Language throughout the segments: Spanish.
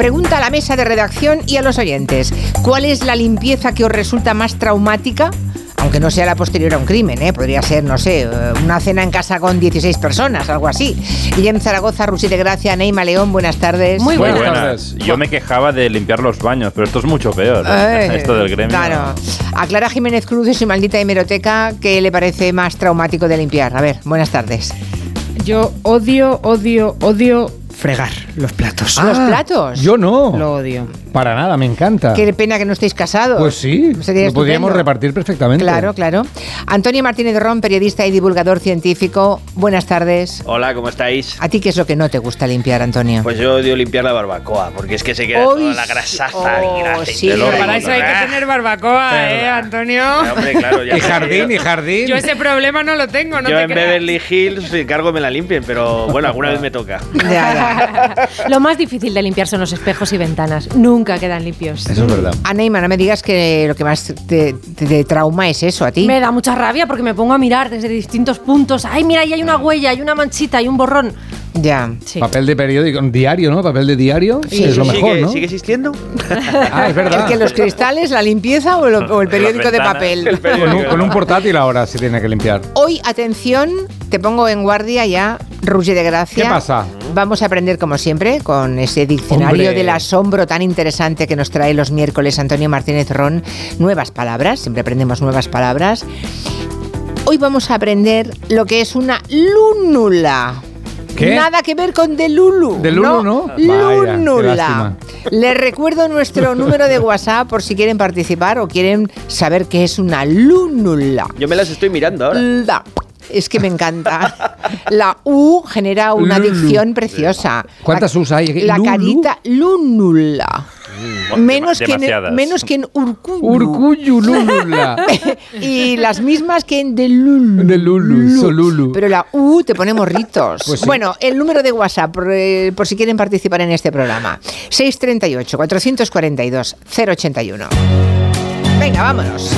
Pregunta a la mesa de redacción y a los oyentes. ¿Cuál es la limpieza que os resulta más traumática? aunque no sea la posterior a un crimen, ¿eh? podría ser, no sé, eh, una cena en casa con 16 personas, algo así. Guillem Zaragoza, Rusi de Gracia, Neima León, buenas tardes. Muy buenas, tardes. Yo me quejaba de limpiar los baños, pero esto es mucho peor. ¿eh? esto del gremio. Claro. A Clara Jiménez Cruz de su maldita hemeroteca, ¿qué le parece más traumático de limpiar? A ver, buenas tardes. Yo odio, odio, odio fregar los platos. ¿Los ah, platos? Yo no. Lo odio. Para nada, me encanta. Qué pena que no estéis casados. Pues sí, lo podríamos repartir perfectamente. Claro, claro. Antonio Martínez Ron, periodista y divulgador científico. Buenas tardes. Hola, ¿cómo estáis? ¿A ti qué es lo que no te gusta limpiar, Antonio? Pues yo odio limpiar la barbacoa, porque es que se queda toda la grasaza oh, sí. Para eso hay que tener barbacoa, ¿eh, Antonio? hombre, claro, y jardín, y jardín. Yo ese problema no lo tengo, no Yo te en Beverly Hills encargo me la limpien, pero bueno, alguna vez me toca. lo más difícil de limpiar son los espejos y ventanas. Nunca quedan limpios. Eso es verdad. A Neymar, no me digas que lo que más te, trauma es eso, a ti. Me da mucha rabia porque me pongo a mirar desde distintos puntos. Ay, mira, ahí hay una huella, hay una manchita, hay un borrón. Ya. Papel de periódico, diario, ¿no? Papel de diario sí, es lo mejor, ¿sigue, ¿no? ¿Sigue existiendo? ah, es verdad. ¿El que los cristales, la limpieza o, el periódico de papel? Con, un, portátil ahora se tiene que limpiar. Hoy, atención, te pongo en guardia ya, Rugi de Gracia. ¿Qué pasa? Vamos a aprender, como siempre, con ese diccionario del asombro tan interesante que nos trae los miércoles Antonio Martínez Ron, nuevas palabras, siempre aprendemos nuevas palabras. Hoy vamos a aprender lo que es una lúnula. Nada que ver con Delulu. Delulu, ¿no? ¿no? Lúnula. Les recuerdo nuestro número de WhatsApp por si quieren participar o quieren saber qué es una lúnula. Yo me las estoy mirando ahora. Es que me encanta. La U genera una dicción preciosa. ¿Cuántas U's hay? La carita lúnula. Mm, menos, que en, menos que en Urcuyu. Urcuyu, lúnula. y las mismas que en Delulu. Delulu, Solulu. Pero la U te pone morritos. Pues bueno, el número de WhatsApp, por, eh, por, si quieren participar en este programa. 638-442-081. Venga, vámonos.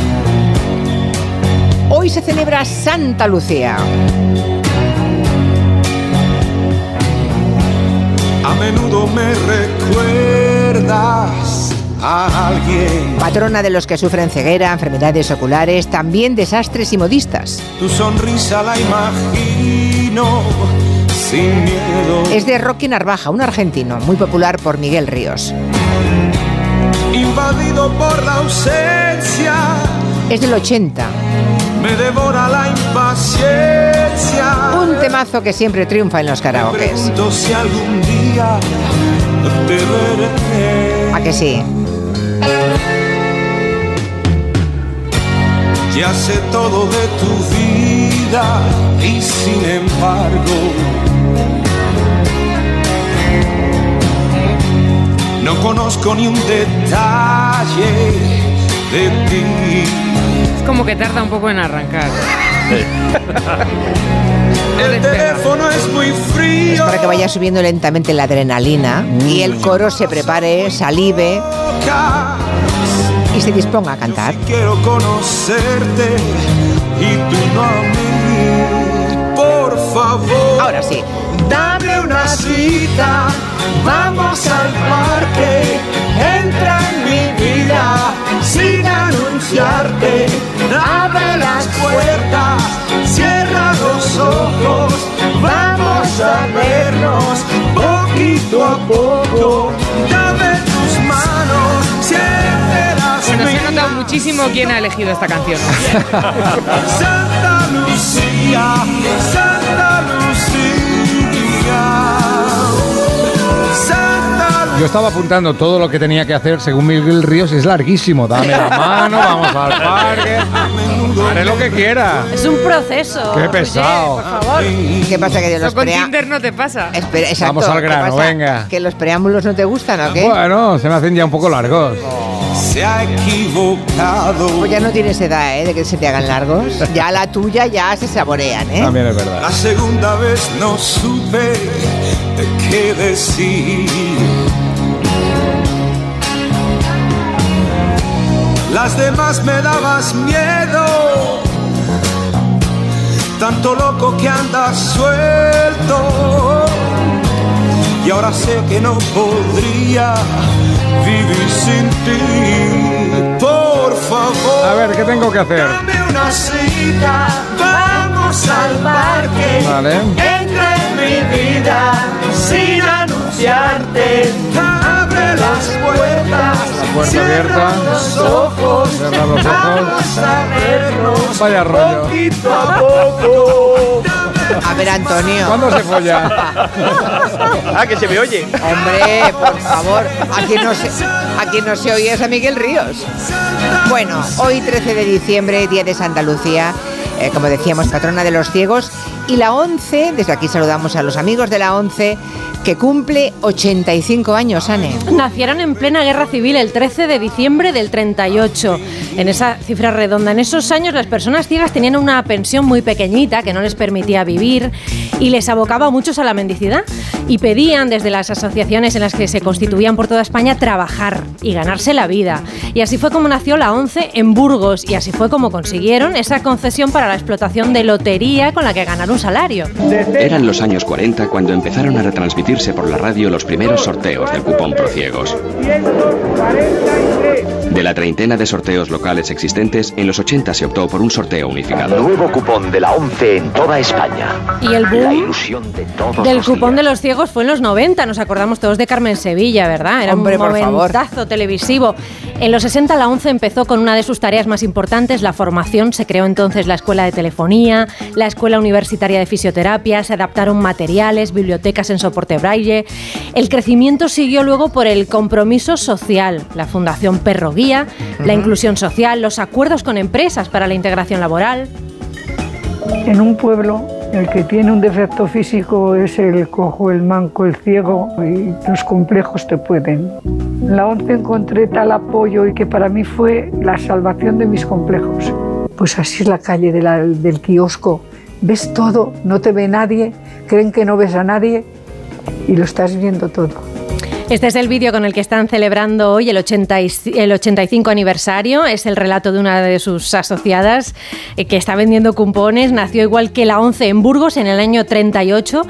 Hoy se celebra Santa Lucía. A menudo me recuerdas a alguien. Patrona de los que sufren ceguera, enfermedades oculares, también desastres y modistas. Tu sonrisa la imagino sin miedo. Es de Rocky Narvaja, un argentino, muy popular por Miguel Ríos. Invadido por la ausencia. Es del 80 me devora la impaciencia. Un temazo que siempre triunfa en los karaokes. si algún día te veré. ¿A que sí? Ya sé todo de tu vida y sin embargo no conozco ni un detalle de ti como que tarda un poco en arrancar. el teléfono es muy frío. Es para que vaya subiendo lentamente la adrenalina y el coro se prepare, salive y se disponga a cantar. quiero conocerte y tú no a mí, por favor. Ahora sí. Dame una cita, vamos al parque, entra en mi vida sin anunciarte. Abre las puertas, cierra los ojos, vamos a vernos poquito a poco. Dame tus manos, siéntelas Bueno, se ha notado muchísimo quién ha elegido esta canción. Santa Lucía, Santa Lucía. Yo estaba apuntando todo lo que tenía que hacer según Miguel Ríos. Es larguísimo. Dame la mano, vamos al parque. Haré lo que quiera. Es un proceso. Qué pesado. por favor. ¿Qué pasa que los con Tinder no te pasa. Vamos al grano, venga. ¿Que los preámbulos no te gustan o qué? Bueno, se me hacen ya un poco largos. Se ha equivocado. Pues ya no tienes edad, ¿eh? De que se te hagan largos. Ya la tuya ya se saborean, ¿eh? También es verdad. La segunda vez no supe qué decir. Las demás me dabas miedo. Tanto loco que andas suelto. y ahora sé que no podría vivir sin ti. Por favor. A ver, ¿qué tengo que hacer? Dame una cita, vamos al parque. Vale. Entra en mi vida sin anunciarte. Abre las puertas. La puerta cierra abierta. los ojos. Cierra los ojos. Vamos a vernos. Vaya rollo. Poquito a poco. A ver, Antonio. ¿Cuándo se folla? Ah, que se me oye. Hombre, por favor, a quien no se, a quien no se oye es a Miguel Ríos. Bueno, hoy 13 de diciembre, Día de Santa Lucía, eh, como decíamos, patrona de los ciegos, y la 11, desde aquí saludamos a los amigos de la 11, que cumple 85 años, Anne. Nacieron en plena guerra civil el 13 de diciembre del 38. En esa cifra redonda, en esos años las personas ciegas tenían una pensión muy pequeñita que no les permitía vivir y les abocaba a muchos a la mendicidad. Y pedían desde las asociaciones en las que se constituían por toda España trabajar y ganarse la vida. Y así fue como nació la ONCE en Burgos y así fue como consiguieron esa concesión para la explotación de lotería con la que ganar un salario. Eran los años 40 cuando empezaron a retransmitirse por la radio los primeros sorteos del cupón Prociegos. De la treintena de sorteos locales existentes, en los 80 se optó por un sorteo unificado. Nuevo cupón de la 11 en toda España. Y el La boom ilusión de todos del los cupón días. de los ciegos fue en los 90, nos acordamos todos de Carmen Sevilla, ¿verdad? Era Hombre, un momentazo televisivo. En los 60 la 11 empezó con una de sus tareas más importantes, la formación. Se creó entonces la Escuela de Telefonía, la Escuela Universitaria de Fisioterapia, se adaptaron materiales, bibliotecas en soporte braille. El crecimiento siguió luego por el compromiso social, la Fundación Perro Guía, la inclusión social, los acuerdos con empresas para la integración laboral. En un pueblo, el que tiene un defecto físico es el cojo, el manco, el ciego y los complejos te pueden. En la once encontré tal apoyo y que para mí fue la salvación de mis complejos. Pues así es la calle de la- del kiosco. Ves todo, no te ve nadie, creen que no ves a nadie y lo estás viendo todo. Este es el vídeo con el que están celebrando hoy el, 80 y- el 85 aniversario. Es el relato de una de sus asociadas eh, que está vendiendo cupones. Nació igual que la 11 en Burgos en el año 38.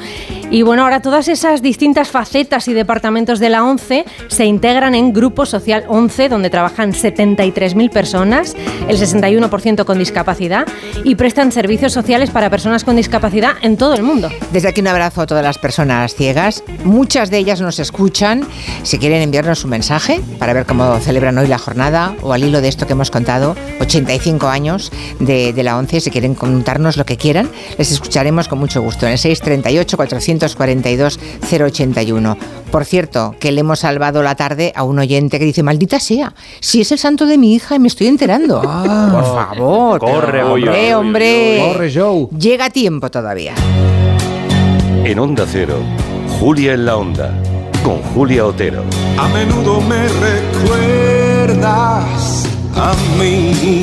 Y bueno, ahora todas esas distintas facetas y departamentos de la 11 se integran en Grupo Social 11, donde trabajan 73.000 personas, el 61% con discapacidad, y prestan servicios sociales para personas con discapacidad en todo el mundo. Desde aquí un abrazo a todas las personas ciegas. Muchas de ellas nos escuchan. Si quieren enviarnos un mensaje para ver cómo celebran hoy la jornada o al hilo de esto que hemos contado, 85 años de, de la 11, si quieren contarnos lo que quieran, les escucharemos con mucho gusto en el 638 442 081. Por cierto, que le hemos salvado la tarde a un oyente que dice, maldita sea, si es el santo de mi hija y me estoy enterando. Por favor. Corre, hombre, hombre. Corre, Joe. Llega a tiempo todavía. En Onda Cero, Julia en la Onda, con Julia Otero. A menudo me recuerdas a mí.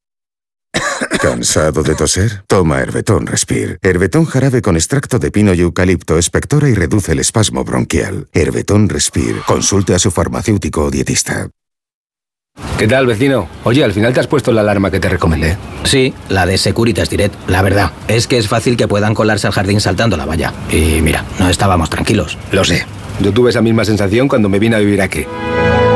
¿Cansado de toser? Toma Herbetón Respire. Herbetón jarabe con extracto de pino y eucalipto espectora y reduce el espasmo bronquial. Herbetón Respire. Consulte a su farmacéutico o dietista. ¿Qué tal, vecino? Oye, al final te has puesto la alarma que te recomendé. Sí, la de Securitas Direct. La verdad, es que es fácil que puedan colarse al jardín saltando la valla. Y mira, no estábamos tranquilos. Lo sé. Yo tuve esa misma sensación cuando me vine a vivir aquí.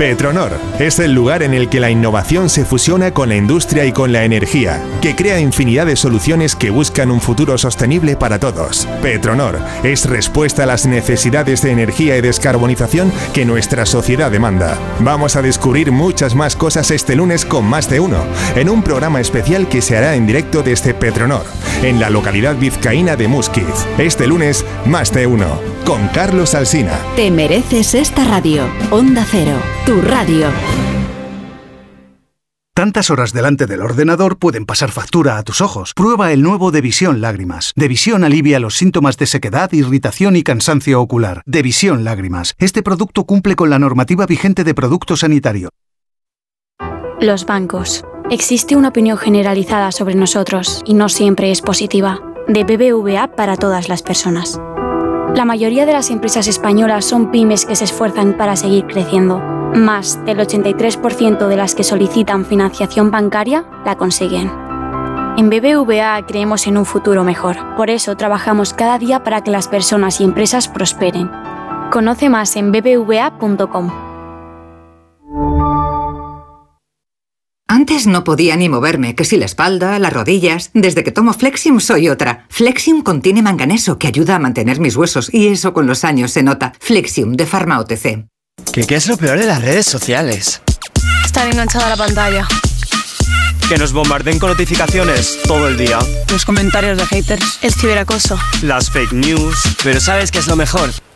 Petronor es el lugar en el que la innovación se fusiona con la industria y con la energía, que crea infinidad de soluciones que buscan un futuro sostenible para todos. Petronor es respuesta a las necesidades de energía y descarbonización que nuestra sociedad demanda. Vamos a descubrir muchas más cosas este lunes con más de uno, en un programa especial que se hará en directo desde Petronor, en la localidad vizcaína de Musquiz. Este lunes, más de uno, con Carlos Alsina. Te mereces esta radio. Onda Cero, tu radio. Tantas horas delante del ordenador pueden pasar factura a tus ojos. Prueba el nuevo Devisión Lágrimas. Devisión alivia los síntomas de sequedad, irritación y cansancio ocular. Devisión Lágrimas. Este producto cumple con la normativa vigente de producto sanitario. Los bancos. Existe una opinión generalizada sobre nosotros y no siempre es positiva. De BBVA para todas las personas. La mayoría de las empresas españolas son pymes que se esfuerzan para seguir creciendo. Más del 83% de las que solicitan financiación bancaria la consiguen. En BBVA creemos en un futuro mejor. Por eso trabajamos cada día para que las personas y empresas prosperen. Conoce más en bbva.com. Antes no podía ni moverme, que si la espalda, las rodillas. Desde que tomo Flexium soy otra. Flexium contiene manganeso que ayuda a mantener mis huesos y eso con los años se nota. Flexium de Pharma OTC. ¿Qué, qué es lo peor de las redes sociales? Estar enganchada a la pantalla. Que nos bombarden con notificaciones todo el día. Los comentarios de haters. El ciberacoso. Las fake news. Pero ¿sabes qué es lo mejor?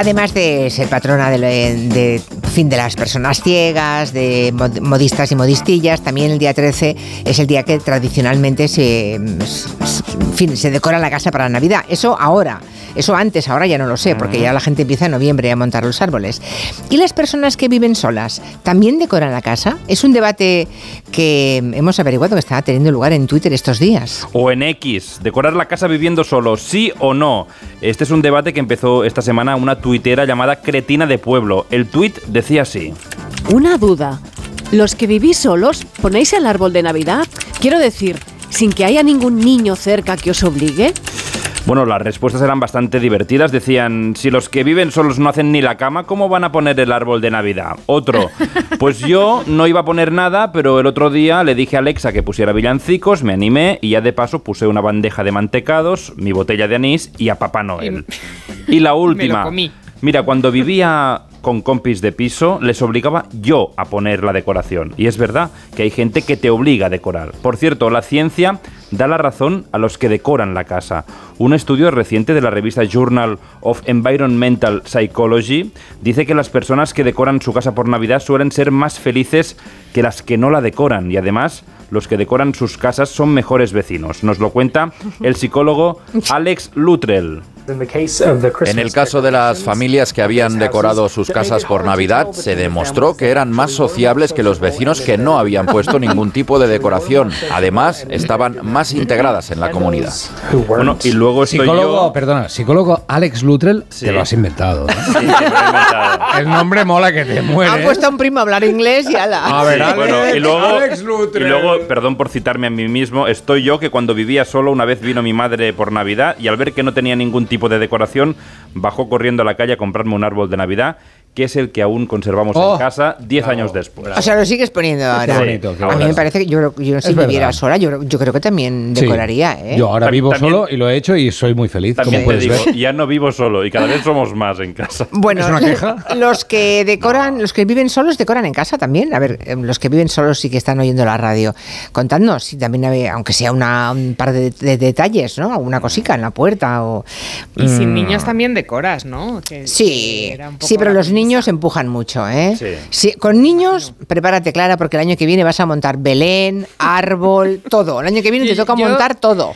Además de ser patrona de, fin, de las personas ciegas, de modistas y modistillas, también el día 13 es el día que tradicionalmente se, fin, se decora la casa para Navidad. Eso ahora. Eso antes, ahora ya no lo sé, porque ya la gente empieza en noviembre a montar los árboles. ¿Y las personas que viven solas también decoran la casa? Es un debate que hemos averiguado que está teniendo lugar en Twitter estos días. O en X, decorar la casa viviendo solo, sí o no. Este es un debate que empezó esta semana una tuitera llamada Cretina de Pueblo. El tuit decía así. Una duda. ¿Los que vivís solos ponéis el árbol de Navidad? Quiero decir, sin que haya ningún niño cerca que os obligue. Bueno, las respuestas eran bastante divertidas. Decían, si los que viven solos no hacen ni la cama, ¿cómo van a poner el árbol de Navidad? Otro, pues yo no iba a poner nada, pero el otro día le dije a Alexa que pusiera villancicos, me animé y ya de paso puse una bandeja de mantecados, mi botella de anís y a Papá Noel. Y la última... Mira, cuando vivía con compis de piso, les obligaba yo a poner la decoración. Y es verdad que hay gente que te obliga a decorar. Por cierto, la ciencia da la razón a los que decoran la casa. Un estudio reciente de la revista Journal of Environmental Psychology dice que las personas que decoran su casa por Navidad suelen ser más felices que las que no la decoran y además los que decoran sus casas son mejores vecinos. Nos lo cuenta el psicólogo Alex Luttrell. En el caso de las familias que habían decorado sus casas por Navidad, se demostró que eran más sociables que los vecinos que no habían puesto ningún tipo de decoración. Además, estaban más integradas en la comunidad. Bueno, y luego estoy psicólogo, yo... perdona, psicólogo Alex Luttrell, te lo has inventado. ¿no? Sí, inventado. El nombre mola que te Ha muere. puesto a un primo a hablar inglés y ala. A ver, Sí, Alex, bueno, y luego, Alex y Luttrell. Perdón por citarme a mí mismo, estoy yo que cuando vivía solo una vez vino mi madre por Navidad y al ver que no tenía ningún tipo de decoración, bajó corriendo a la calle a comprarme un árbol de Navidad, que es el que aún conservamos Oh, en casa 10 años después. O sea, lo sigues poniendo ahora. Qué bonito, qué a mí me parece que yo, yo si viviera sola, yo, yo creo que también Sí. decoraría, ¿eh? Yo ahora vivo También- solo y lo he hecho y soy muy feliz, También como te puedes digo, ver. ya no vivo solo y cada vez somos más en casa. Bueno, ¿Es una queja? los que decoran, los que viven solos decoran en casa también. A ver, eh, los que viven solos sí que están oyendo la radio. Contadnos si también hay, aunque sea una, un par de, de detalles, ¿no? Alguna cosica en la puerta o. Y sin mm, niños también decoras, ¿no? Que- Sí, que sí, pero los niños empujan mucho, ¿eh? Sí, con niños, prepárate, Clara, porque el año que viene vas a montar Belén, árbol, todo. El año que viene te toca yo- montar todo.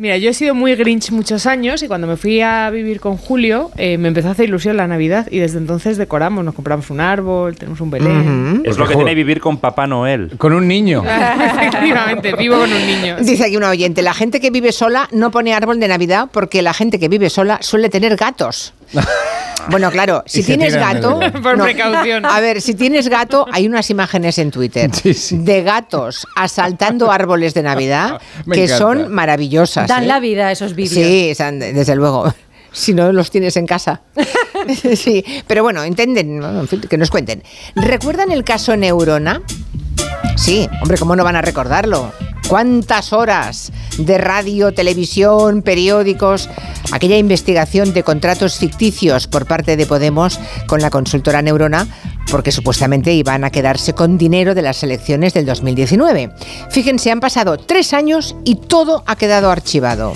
Mira, yo he sido muy Grinch muchos años y cuando me fui a vivir con Julio eh, me empezó a hacer ilusión la Navidad y desde entonces decoramos, nos compramos un árbol, tenemos un Belén. Es lo que tiene vivir con Papá Noel. Con un niño. Efectivamente, vivo con un niño. Dice aquí una oyente, la gente que vive sola no pone árbol de Navidad porque la gente que vive sola suele tener gatos. Bueno, claro, si tienes gato... Por precaución. A ver, si tienes gato, hay unas imágenes en Twitter de gatos asaltando árboles de Navidad que encanta. son maravillosas. Dan ¿eh? la vida a esos vídeos. Sí, desde luego. Si no los tienes en casa. sí, pero bueno, entienden, bueno, en fin, que nos cuenten. ¿Recuerdan el caso Neurona? Sí, hombre, ¿cómo no van a recordarlo? ¿Cuántas horas de radio, televisión, periódicos? Aquella investigación de contratos ficticios por parte de Podemos con la consultora Neurona porque supuestamente iban a quedarse con dinero de las elecciones del 2019. Fíjense, han pasado tres años y todo ha quedado archivado.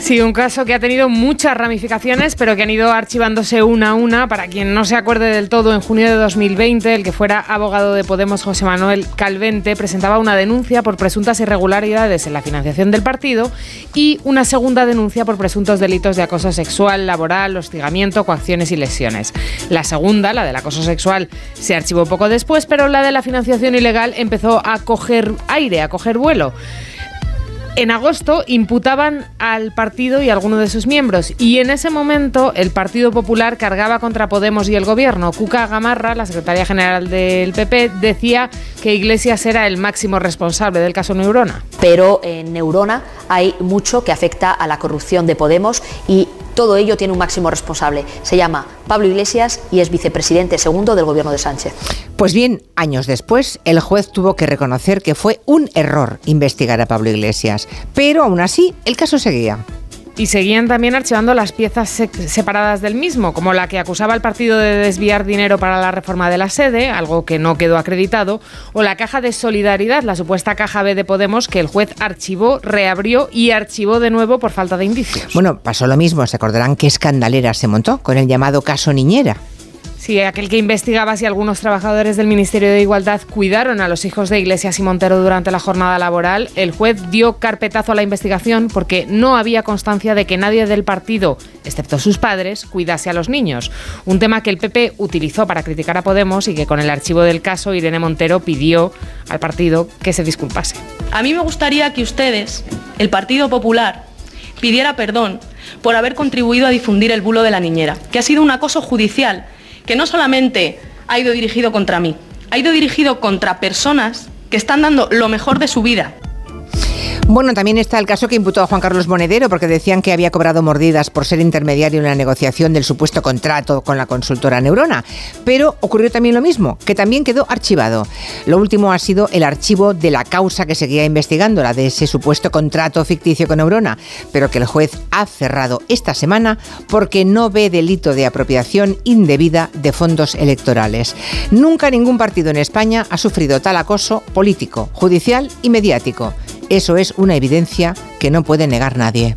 Sí, un caso que ha tenido muchas ramificaciones, pero que han ido archivándose una a una. Para quien no se acuerde del todo, en junio de 2020, el que fuera abogado de Podemos, José Manuel Calvente, presentaba una denuncia por presuntas irregularidades en la financiación del partido y una segunda denuncia por presuntos delitos de acoso sexual, laboral, hostigamiento, coacciones y lesiones. La segunda, la del acoso sexual, se archivó poco después, pero la de la financiación ilegal empezó a coger aire, a coger vuelo. En agosto imputaban al partido y a alguno de sus miembros y en ese momento el Partido Popular cargaba contra Podemos y el gobierno. Cuca Gamarra, la secretaria general del PP, decía que Iglesias era el máximo responsable del caso Neurona. Pero en Neurona hay mucho que afecta a la corrupción de Podemos y todo ello tiene un máximo responsable. Se llama Pablo Iglesias y es vicepresidente segundo del gobierno de Sánchez. Pues bien, años después, el juez tuvo que reconocer que fue un error investigar a Pablo Iglesias, pero aún así el caso seguía. Y seguían también archivando las piezas separadas del mismo, como la que acusaba al partido de desviar dinero para la reforma de la sede, algo que no quedó acreditado, o la caja de solidaridad, la supuesta caja B de Podemos, que el juez archivó, reabrió y archivó de nuevo por falta de indicios. Bueno, pasó lo mismo, se acordarán qué escandalera se montó con el llamado caso Niñera. Sí, aquel que investigaba si algunos trabajadores del Ministerio de Igualdad cuidaron a los hijos de Iglesias y Montero durante la jornada laboral, el juez dio carpetazo a la investigación porque no había constancia de que nadie del partido, excepto sus padres, cuidase a los niños. Un tema que el PP utilizó para criticar a Podemos y que con el archivo del caso Irene Montero pidió al partido que se disculpase. A mí me gustaría que ustedes, el Partido Popular, pidiera perdón por haber contribuido a difundir el bulo de la niñera, que ha sido un acoso judicial que no solamente ha ido dirigido contra mí, ha ido dirigido contra personas que están dando lo mejor de su vida bueno, también está el caso que imputó a Juan Carlos Monedero porque decían que había cobrado mordidas por ser intermediario en la negociación del supuesto contrato con la consultora Neurona. Pero ocurrió también lo mismo, que también quedó archivado. Lo último ha sido el archivo de la causa que seguía investigando, la de ese supuesto contrato ficticio con Neurona, pero que el juez ha cerrado esta semana porque no ve delito de apropiación indebida de fondos electorales. Nunca ningún partido en España ha sufrido tal acoso político, judicial y mediático. Eso es una evidencia que no puede negar nadie.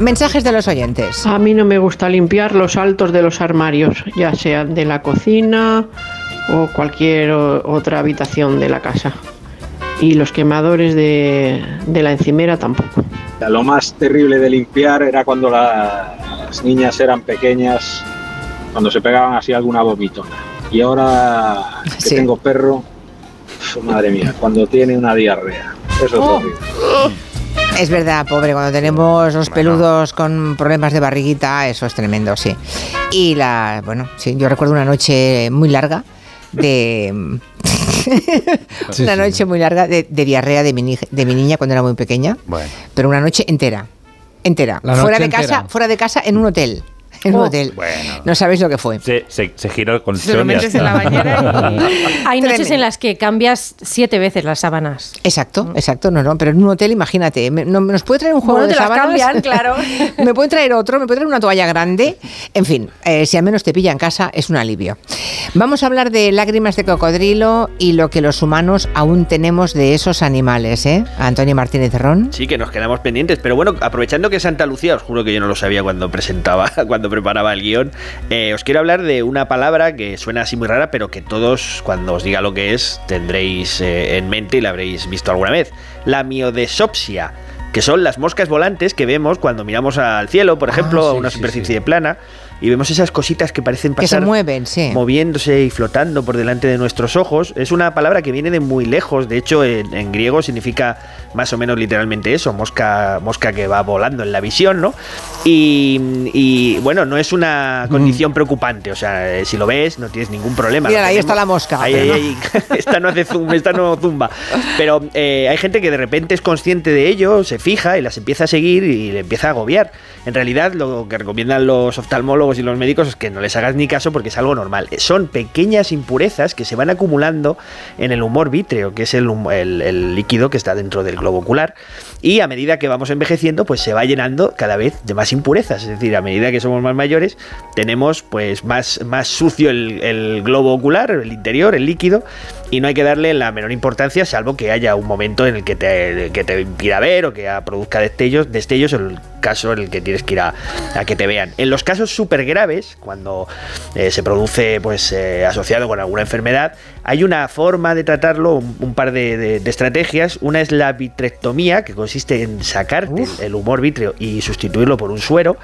Mensajes de los oyentes. A mí no me gusta limpiar los altos de los armarios, ya sean de la cocina o cualquier otra habitación de la casa. Y los quemadores de, la encimera tampoco. Lo más terrible de limpiar era cuando las niñas eran pequeñas, cuando se pegaban así alguna vomitona. Y ahora que tengo perro, madre mía, cuando tiene una diarrea. Eso es oh. horrible. Es verdad, pobre, cuando tenemos los peludos con problemas de barriguita, eso es tremendo, sí. Y la, bueno, sí, yo recuerdo una noche muy larga de... una noche muy larga de, diarrea de mi, de mi niña cuando era muy pequeña. Bueno. Pero una noche entera. Entera. fuera de casa, fuera de casa en un hotel en un oh. hotel. No sabéis lo que fue. Se, se, giró con Se lo metes en la bañera Hay noches en las que cambias siete veces las sábanas. Exacto, mm. exacto. No, no, pero en un hotel, imagínate. ¿Nos puede traer un juego de sábanas? cambian, claro. me puede traer otro, me puede traer una toalla grande. En fin, eh, si al menos te pilla en casa, es un alivio. Vamos a hablar de lágrimas de cocodrilo y lo que los humanos aún tenemos de esos animales, ¿eh? Antonio Martínez Ron. Sí, que nos quedamos pendientes. Pero bueno, aprovechando que Santa Lucía, os juro que yo no lo sabía cuando presentaba, cuando preparaba el guion, eh, os quiero hablar de una palabra que suena así muy rara, pero que todos, cuando os diga lo que es, tendréis eh, en mente y la habréis visto alguna vez. La miodesopsia que son las moscas volantes que vemos cuando miramos al cielo, por ah, ejemplo, a una superficie plana y vemos esas cositas que parecen pasar que se mueven, sí. moviéndose y flotando por delante de nuestros ojos. Es una palabra que viene de muy lejos, de hecho en, griego significa más o menos literalmente eso, mosca, mosca que va volando en la visión, ¿no? Y, bueno, no es una condición mm. preocupante, o sea, eh, si lo ves no tienes ningún problema. Mira, ahí está la mosca. Ahí, ahí, esta no hace zoom, esta no zumba. Pero eh, hay gente que de repente es consciente de ello, se fija y las empieza a seguir y le empieza a agobiar. En realidad lo que recomiendan los oftalmólogos y los médicos es que no les hagas ni caso porque es algo normal. Son pequeñas impurezas que se van acumulando en el humor vítreo, que es el, el líquido que está dentro del globo ocular, y a medida que vamos envejeciendo, pues se va llenando cada vez de más impurezas. Es decir, a medida que somos más mayores, tenemos pues más, más sucio el, globo ocular, el interior, el líquido, y no hay que darle la menor importancia, salvo que haya un momento en el que te, que te impida ver o que produzca destellos, destellos en el caso en el que tienes que ir a, que te vean. En los casos súper graves, cuando eh, se produce pues eh, asociado con alguna enfermedad, hay una forma de tratarlo, un, par de, estrategias. Una es la vitrectomía, que consiste en sacarte el humor vítreo y sustituirlo por un suero.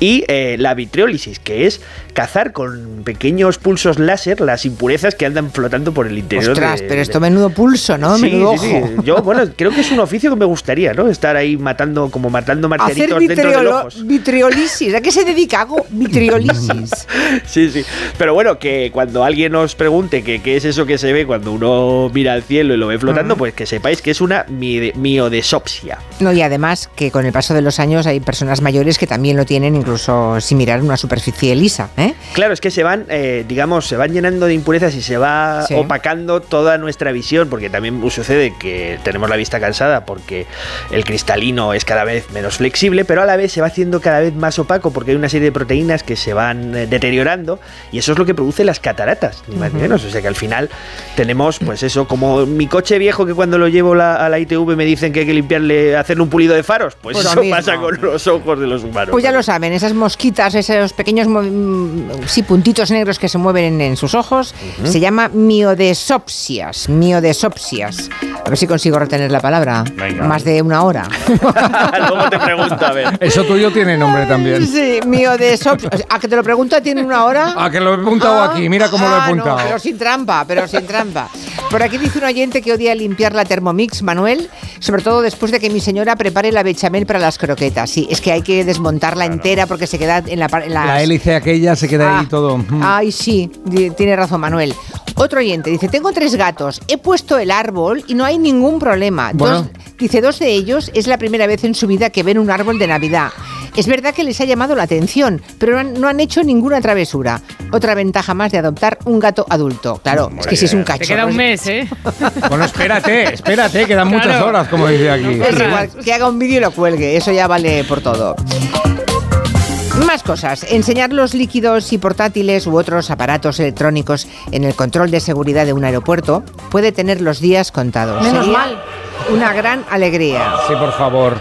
Y eh, la vitriólisis, que es cazar con pequeños pulsos láser las impurezas que andan flotando por el interior. Ostras, pero esto menudo pulso, ¿no? menudo ojo. Yo, bueno, creo que es un oficio que me gustaría, ¿no? Estar ahí matando, como matando marcianitos dentro de ojos. Vitriolisis, ¿a qué se dedica? Hago vitriolisis. sí, sí. Pero bueno, que cuando alguien nos pregunte qué es eso que se ve cuando uno mira al cielo y lo ve flotando, pues que sepáis que es una miodesopsia. No, y además que con el paso de los años hay personas mayores que también lo tienen, incluso sin mirar una superficie lisa. ¿eh? Claro, es que se van, eh, digamos, se van llenando de impurezas y se va opacando toda nuestra visión, porque también sucede que tenemos la vista cansada porque el cristalino es cada vez menos flexible, pero a la vez se va haciendo cada vez más opaco porque hay una serie de proteínas que se van eh, deteriorando y eso es lo que produce las cataratas, ni más ni menos. O sea que al final tenemos, pues eso, como mi coche viejo que cuando lo llevo a la ITV me dicen que hay que limpiarle, hacerle un pulido de faros, pues, pues eso pasa con los ojos de los humanos. Pues ya lo saben, esas mosquitas, esos pequeños mm, sí, puntitos negros que se mueven en, sus ojos, se llama miodesopsias, miodesopsias. A ver si consigo retener la palabra. Más de una hora. Luego te pregunto, a ver. Eso tuyo tiene nombre también. Sí, miodesopsias. ¿A que te lo pregunto tiene una hora? A que lo he apuntado aquí, mira cómo lo he ah, apuntado. pero sin trampa, pero sin trampa. Por aquí dice un oyente que odia limpiar la Thermomix, Manuel, sobre todo después de que mi señora prepare la bechamel para las croquetas. Sí, es que hay que desmontarla entera porque se queda en la... la hélice aquella se queda ahí ah, todo. Ay, sí, tiene razón Manuel. Otro oyente dice, tengo tres gatos, he puesto el árbol y no hay ningún problema. dice, dos de ellos es la primera vez en su vida que ven un árbol de Navidad. Es verdad que les ha llamado la atención, pero no han, hecho ninguna travesura. Otra ventaja más de adoptar un gato adulto. Claro, es que si es un cacho. Te queda un mes, ¿eh? Bueno, espérate, espérate, quedan muchas horas, como dice aquí. Es igual, que haga un vídeo y lo cuelgue, eso ya vale por todo. Más cosas. Enseñar los líquidos y portátiles u otros aparatos electrónicos en el control de seguridad de un aeropuerto puede tener los días contados. Menos mal. Una gran alegría. Sí, por favor.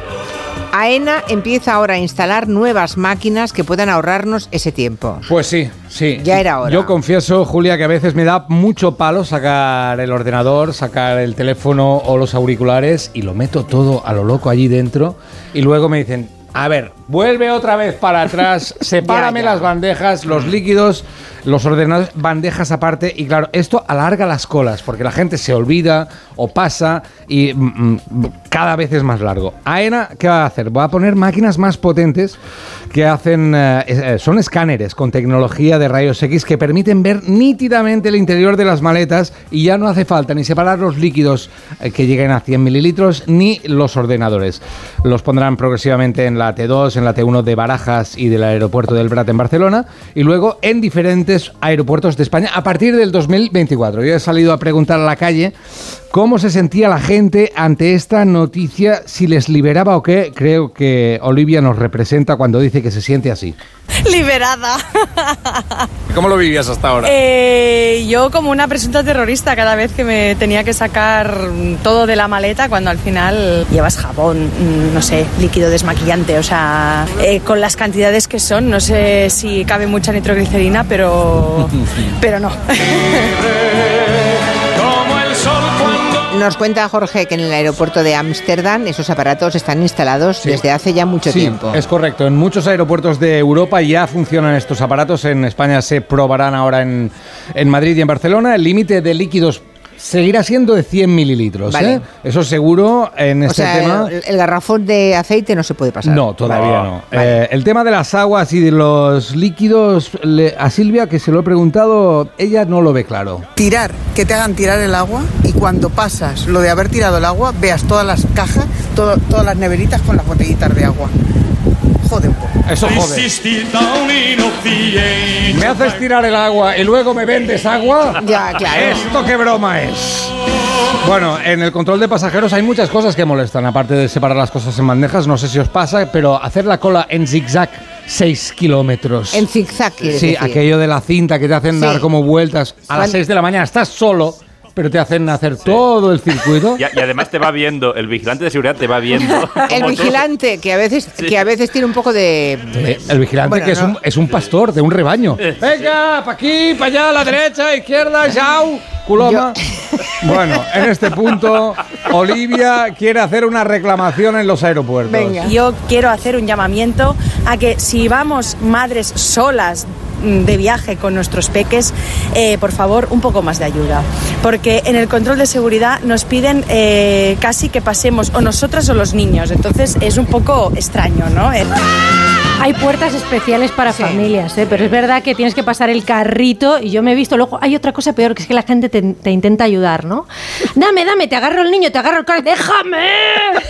AENA empieza ahora a instalar nuevas máquinas que puedan ahorrarnos ese tiempo. Pues sí, sí. Ya era hora. Yo confieso, Julia, que a veces me da mucho palo sacar el ordenador, sacar el teléfono o los auriculares y lo meto todo a lo loco allí dentro y luego me dicen, a ver, vuelve otra vez para atrás, sepárame las bandejas, los líquidos, los ordenadores, bandejas aparte. Y claro, esto alarga las colas porque la gente se olvida o pasa y mm, mm, cada vez es más largo. AENA, ¿qué va a hacer? Va a poner máquinas más potentes que hacen. Eh, eh, son escáneres con tecnología de rayos X que permiten ver nítidamente el interior de las maletas y ya no hace falta ni separar los líquidos eh, que lleguen a 100 mililitros ni los ordenadores. Los pondrán progresivamente en la T2, en la T1 de Barajas y del aeropuerto del Prat en Barcelona y luego en diferentes aeropuertos de España a partir del 2024. Yo he salido a preguntar a la calle cómo se sentía la gente ante esta noticia, si les liberaba o qué. Creo que Olivia nos representa cuando dice que se siente así. Liberada. ¿Cómo lo vivías hasta ahora? Eh, yo como una presunta terrorista cada vez que me tenía que sacar todo de la maleta cuando al final llevas jabón, mm, no sé, líquido desmaquillante, o sea, eh, con las cantidades que son, no sé si cabe mucha nitroglicerina, pero, pero no. Nos cuenta Jorge que en el aeropuerto de Ámsterdam esos aparatos están instalados desde hace ya mucho sí, tiempo. Es correcto. En muchos aeropuertos de Europa ya funcionan estos aparatos. En España se probarán ahora en, en Madrid y en Barcelona. El límite de líquidos seguirá siendo de 100 mililitros. ¿eh? Eso seguro en este tema. El, garrafón de aceite no se puede pasar. No, todavía no. Eh, el tema de las aguas y de los líquidos, a Silvia, que se lo he preguntado, ella no lo ve claro. Tirar, que te hagan tirar el agua y cuando pasas lo de haber tirado el agua, veas todas las cajas, todas las neveritas con las botellitas de agua. Eso jode. ¿Me haces tirar el agua y luego me vendes agua? Ya, claro. ¿Esto qué broma es? Bueno, en el control de pasajeros hay muchas cosas que molestan, aparte de separar las cosas en bandejas, no sé si os pasa, pero hacer la cola en zigzag 6 kilómetros. En zigzag, Sí, decir. aquello de la cinta que te hacen Sí. dar como vueltas a las Cuan- 6 de la mañana, estás solo, pero te hacen hacer todo el circuito. Y, y además te va viendo, el vigilante de seguridad te va viendo. El tú- vigilante, que a veces, que a veces tiene un poco de. Eh, El vigilante Bueno, que es, un, es un pastor de un rebaño. Venga, para aquí, para allá, a la derecha, izquierda, chao, culoma. Bueno, en este punto, Olivia quiere hacer una reclamación en los aeropuertos. Yo quiero hacer un llamamiento a que si vamos madres solas de viaje con nuestros peques, eh, por favor, un poco más de ayuda. Porque en el control de seguridad nos piden eh, casi que pasemos o nosotras o los niños. Entonces es un poco extraño, ¿no? Hay puertas especiales para familias, ¿eh? pero es verdad que tienes que pasar el carrito y yo me he visto, luego hay otra cosa peor, que es que la gente te, te intenta ayudar, ¿no? Dame, dame, te agarro el niño, te agarro el carro, déjame.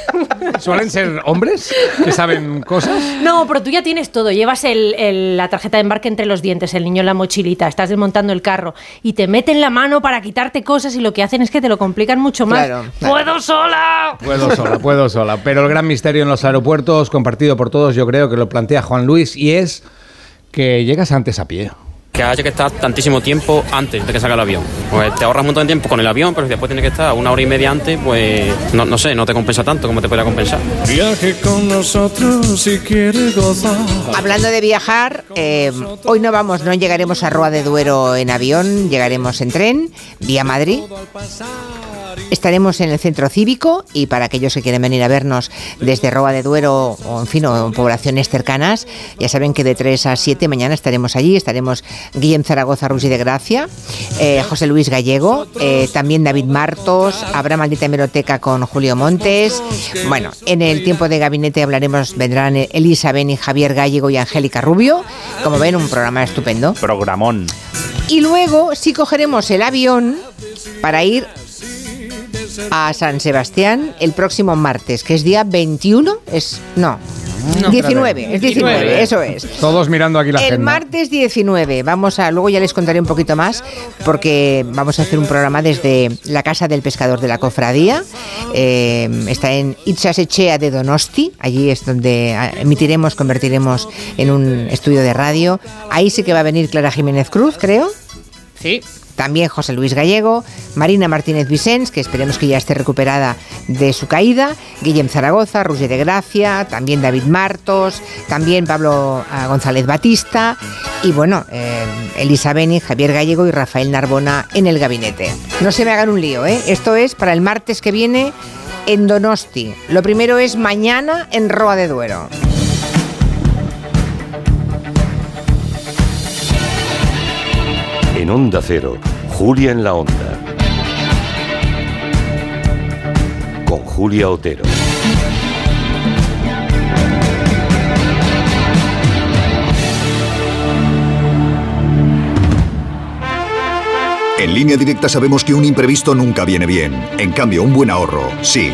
¿Suelen ser hombres que saben cosas? No, pero tú ya tienes todo, llevas el- el- la tarjeta de embarque entre los dientes, el niño en la mochilita, estás desmontando el carro y te meten la mano para quitarte cosas y lo que hacen es que te lo complican mucho más. Claro, claro. ¡Puedo sola! Puedo sola, puedo sola. Pero el gran misterio en los aeropuertos, compartido por todos, yo creo que lo plantea Juan Luis, y es que llegas antes a pie. Que haya que estar tantísimo tiempo antes de que salga el avión. Pues te ahorras un montón de tiempo con el avión, pero si después tienes que estar una hora y media antes, pues no, no sé, no te compensa tanto como te podría compensar. Viaje con nosotros si quiere gozar. Hablando de viajar, eh, hoy no vamos, no llegaremos a Roa de Duero en avión, llegaremos en tren, vía Madrid. Estaremos en el centro cívico y para aquellos que quieren venir a vernos desde Roa de Duero o en fin, o en poblaciones cercanas, ya saben que de 3 a 7 mañana estaremos allí, estaremos Guillem Zaragoza Rusi de Gracia, eh, José Luis Gallego, eh, también David Martos, habrá maldita hemeroteca con Julio Montes. Bueno, en el tiempo de gabinete hablaremos, vendrán Elisa Beni, Javier Gallego y Angélica Rubio. Como ven, un programa estupendo. Programón. Y luego sí cogeremos el avión para ir a San Sebastián el próximo martes, que es día 21, es no, No. 19, es 19, eso es. Todos mirando aquí la El agenda. martes 19 vamos a, luego ya les contaré un poquito más porque vamos a hacer un programa desde la casa del pescador de la cofradía. Eh, está en Itzasechea de Donosti, allí es donde ah, emitiremos, convertiremos en un estudio de radio. Ahí sí que va a venir Clara Jiménez Cruz, creo. Sí. También José Luis Gallego, Marina Martínez Vicens, que esperemos que ya esté recuperada de su caída, Guillem Zaragoza, Roger de Gracia, también David Martos, también Pablo ah, González Batista y bueno, eh, Elisa Beni, Javier Gallego y Rafael Narbona en el gabinete. No se me hagan un lío, ¿eh? Esto es para el martes que viene en Donosti. Lo primero es mañana en Roa de Duero. En Onda Cero, Julia en la Onda. Con Julia Otero. En línea directa sabemos que un imprevisto nunca viene bien. En cambio, un buen ahorro, sí.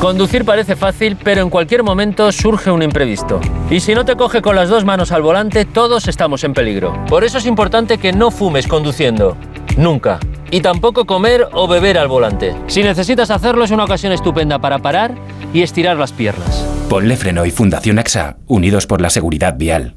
Conducir parece fácil, pero en cualquier momento surge un imprevisto. Y si no te coge con las dos manos al volante, todos estamos en peligro. Por eso es importante que no fumes conduciendo. Nunca. Y tampoco comer o beber al volante. Si necesitas hacerlo, es una ocasión estupenda para parar y estirar las piernas. Ponle Freno y Fundación AXA, unidos por la seguridad vial.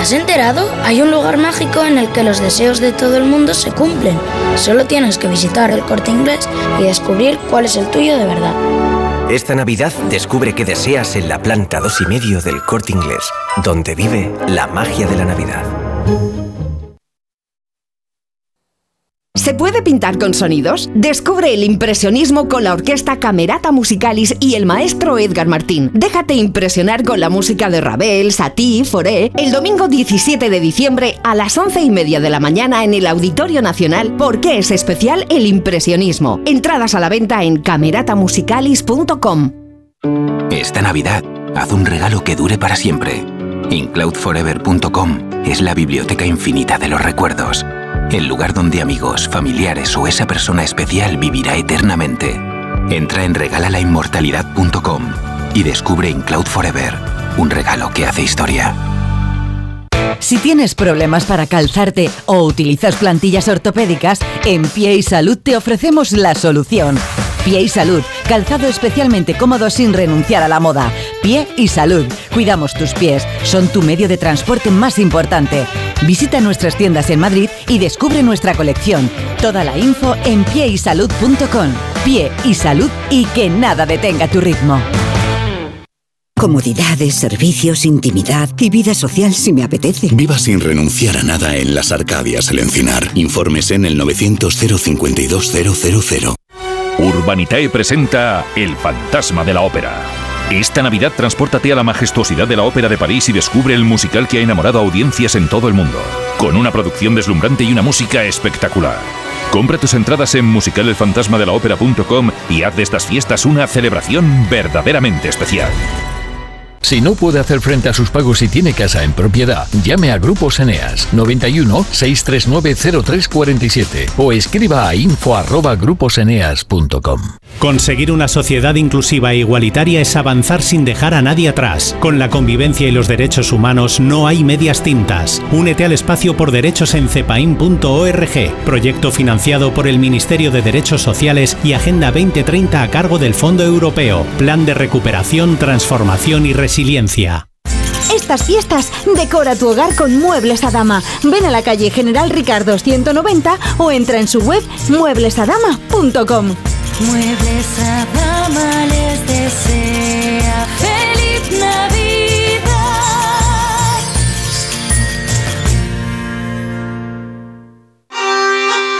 ¿Te has enterado? Hay un lugar mágico en el que los deseos de todo el mundo se cumplen. Solo tienes que visitar el corte inglés y descubrir cuál es el tuyo de verdad. Esta Navidad descubre qué deseas en la planta 2 y medio del corte inglés, donde vive la magia de la Navidad. ¿Se puede pintar con sonidos? Descubre el impresionismo con la orquesta Camerata Musicalis y el maestro Edgar Martín. Déjate impresionar con la música de Ravel, Satie, Foré, el domingo 17 de diciembre a las 11 y media de la mañana en el Auditorio Nacional porque es especial el impresionismo. Entradas a la venta en cameratamusicalis.com. Esta Navidad, haz un regalo que dure para siempre. Incloudforever.com es la biblioteca infinita de los recuerdos. El lugar donde amigos, familiares o esa persona especial vivirá eternamente. Entra en regalalainmortalidad.com y descubre Incloud Forever, un regalo que hace historia. Si tienes problemas para calzarte o utilizas plantillas ortopédicas, en Pie y Salud te ofrecemos la solución. Pie y Salud, calzado especialmente cómodo sin renunciar a la moda. Pie y Salud, cuidamos tus pies, son tu medio de transporte más importante. Visita nuestras tiendas en Madrid y descubre nuestra colección. Toda la info en pieysalud.com. Pie y Salud y que nada detenga tu ritmo. Comodidades, servicios, intimidad y vida social si me apetece. Viva sin renunciar a nada en las Arcadias El Encinar. Informes en el 900 052 000. Urbanitae presenta El fantasma de la ópera. Esta Navidad transpórtate a la majestuosidad de la Ópera de París y descubre el musical que ha enamorado a audiencias en todo el mundo, con una producción deslumbrante y una música espectacular. Compra tus entradas en musicalelfantasmadelaopera.com y haz de estas fiestas una celebración verdaderamente especial. Si no puede hacer frente a sus pagos y tiene casa en propiedad, llame a Grupos Eneas 91 639 0347 o escriba a info@gruposeneas.com. Conseguir una sociedad inclusiva e igualitaria es avanzar sin dejar a nadie atrás. Con la convivencia y los derechos humanos no hay medias tintas. Únete al espacio por derechos en cepain.org, proyecto financiado por el Ministerio de Derechos Sociales y Agenda 2030 a cargo del Fondo Europeo, Plan de Recuperación, Transformación y Resiliencia. Estas fiestas decora tu hogar con Muebles Adama. Ven a la calle General Ricardo 190 o entra en su web mueblesadama.com. Muebles Adama les desea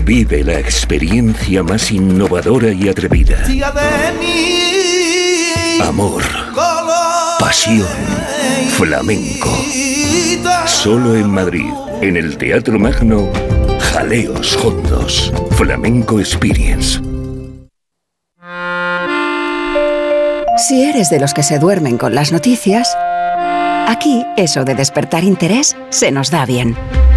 Vive la experiencia más innovadora y atrevida. Amor. Pasión. Flamenco. Solo en Madrid, en el Teatro Magno, Jaleos Hondos. Flamenco Experience. Si eres de los que se duermen con las noticias, aquí eso de despertar interés se nos da bien.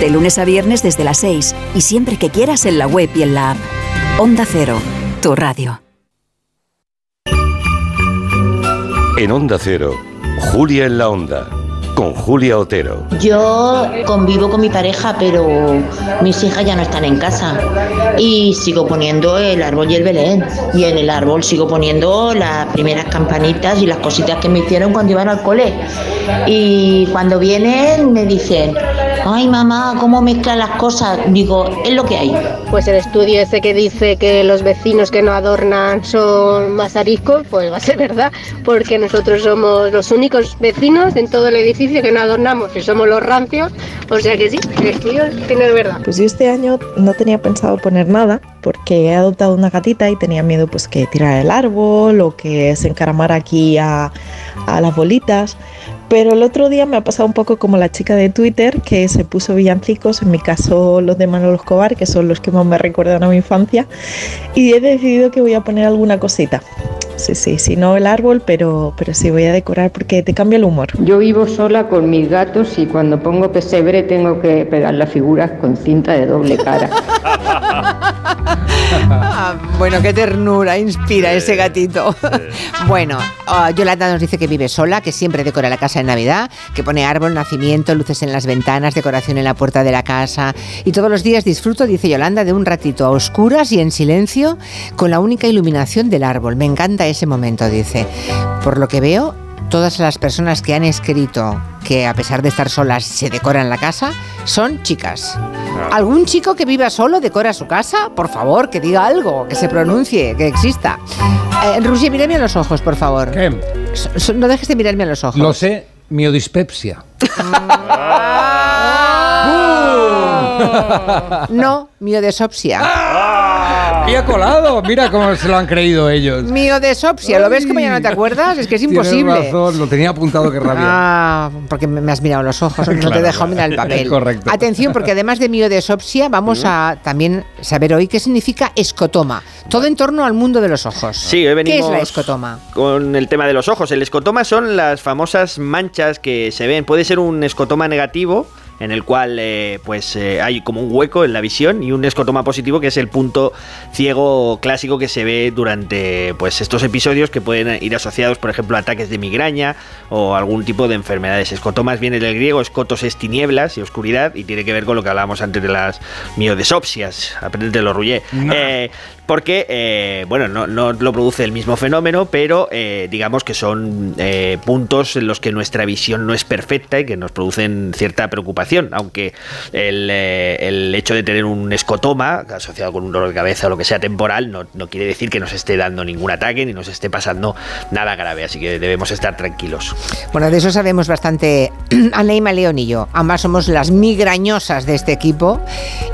De lunes a viernes desde las 6 y siempre que quieras en la web y en la app. Onda Cero, tu radio. En Onda Cero, Julia en la Onda, con Julia Otero. Yo convivo con mi pareja, pero mis hijas ya no están en casa. Y sigo poniendo el árbol y el Belén. Y en el árbol sigo poniendo las primeras campanitas y las cositas que me hicieron cuando iban al cole. Y cuando vienen me dicen, ay mamá, ¿cómo mezclan las cosas? Digo, es lo que hay. Pues el estudio ese que dice que los vecinos que no adornan son más ariscos, pues va a ser verdad, porque nosotros somos los únicos vecinos en todo el edificio que no adornamos y somos los rancios, o sea que sí, el estudio tiene verdad. Pues yo este año no tenía pensado poner nada porque he adoptado una gatita y tenía miedo pues que tirara el árbol o que se encaramara aquí a, a las bolitas. Pero el otro día me ha pasado un poco como la chica de Twitter que se puso villancicos, en mi caso los de Manolo Escobar, que son los que más me recuerdan a mi infancia, y he decidido que voy a poner alguna cosita. Sí, sí, sí, no el árbol, pero, pero sí voy a decorar porque te cambia el humor. Yo vivo sola con mis gatos y cuando pongo pesebre tengo que pegar las figuras con cinta de doble cara. Ah, bueno, qué ternura inspira ese gatito. bueno, ah, Yolanda nos dice que vive sola, que siempre decora la casa en Navidad, que pone árbol, nacimiento, luces en las ventanas, decoración en la puerta de la casa. Y todos los días disfruto, dice Yolanda, de un ratito a oscuras y en silencio con la única iluminación del árbol. Me encanta ese momento, dice. Por lo que veo, todas las personas que han escrito que a pesar de estar solas se decoran la casa son chicas. ¿Algún chico que viva solo decora su casa? Por favor, que diga algo, que se pronuncie, que exista. Eh, Rusi, mírame a los ojos, por favor. No dejes de mirarme a los ojos. Lo sé, miodispepsia. No, miodesopsia. Y ha colado, mira cómo se lo han creído ellos. Miodesopsia, ¿lo ves como ya no te acuerdas? Es que es imposible. Tienes razón, lo tenía apuntado que rabia. Ah, porque me has mirado los ojos, no te Claro. he dejado mirar el papel. Correcto. Atención, porque además de miodesopsia, vamos a también saber hoy qué significa escotoma. Todo en torno al mundo de los ojos. Sí, hoy venimos ¿Qué es la escotoma? con el tema de los ojos. El escotoma son las famosas manchas que se ven. Puede ser un escotoma negativo en el cual eh, pues eh, hay como un hueco en la visión y un escotoma positivo que es el punto ciego clásico que se ve durante pues estos episodios que pueden ir asociados por ejemplo a ataques de migraña o algún tipo de enfermedades. Escotomas viene del griego escotos es tinieblas y oscuridad y tiene que ver con lo que hablábamos antes de las miodesopsias. Aprendete lo rullé Eh, porque eh, bueno no, no lo produce el mismo fenómeno pero eh, digamos que son eh, puntos en los que nuestra visión no es perfecta y que nos producen cierta preocupación aunque el, el hecho de tener un escotoma asociado con un dolor de cabeza o lo que sea temporal no, no quiere decir que nos esté dando ningún ataque ni nos esté pasando nada grave así que debemos estar tranquilos Bueno, de eso sabemos bastante Aneima León y yo. Ambas somos las migrañosas de este equipo.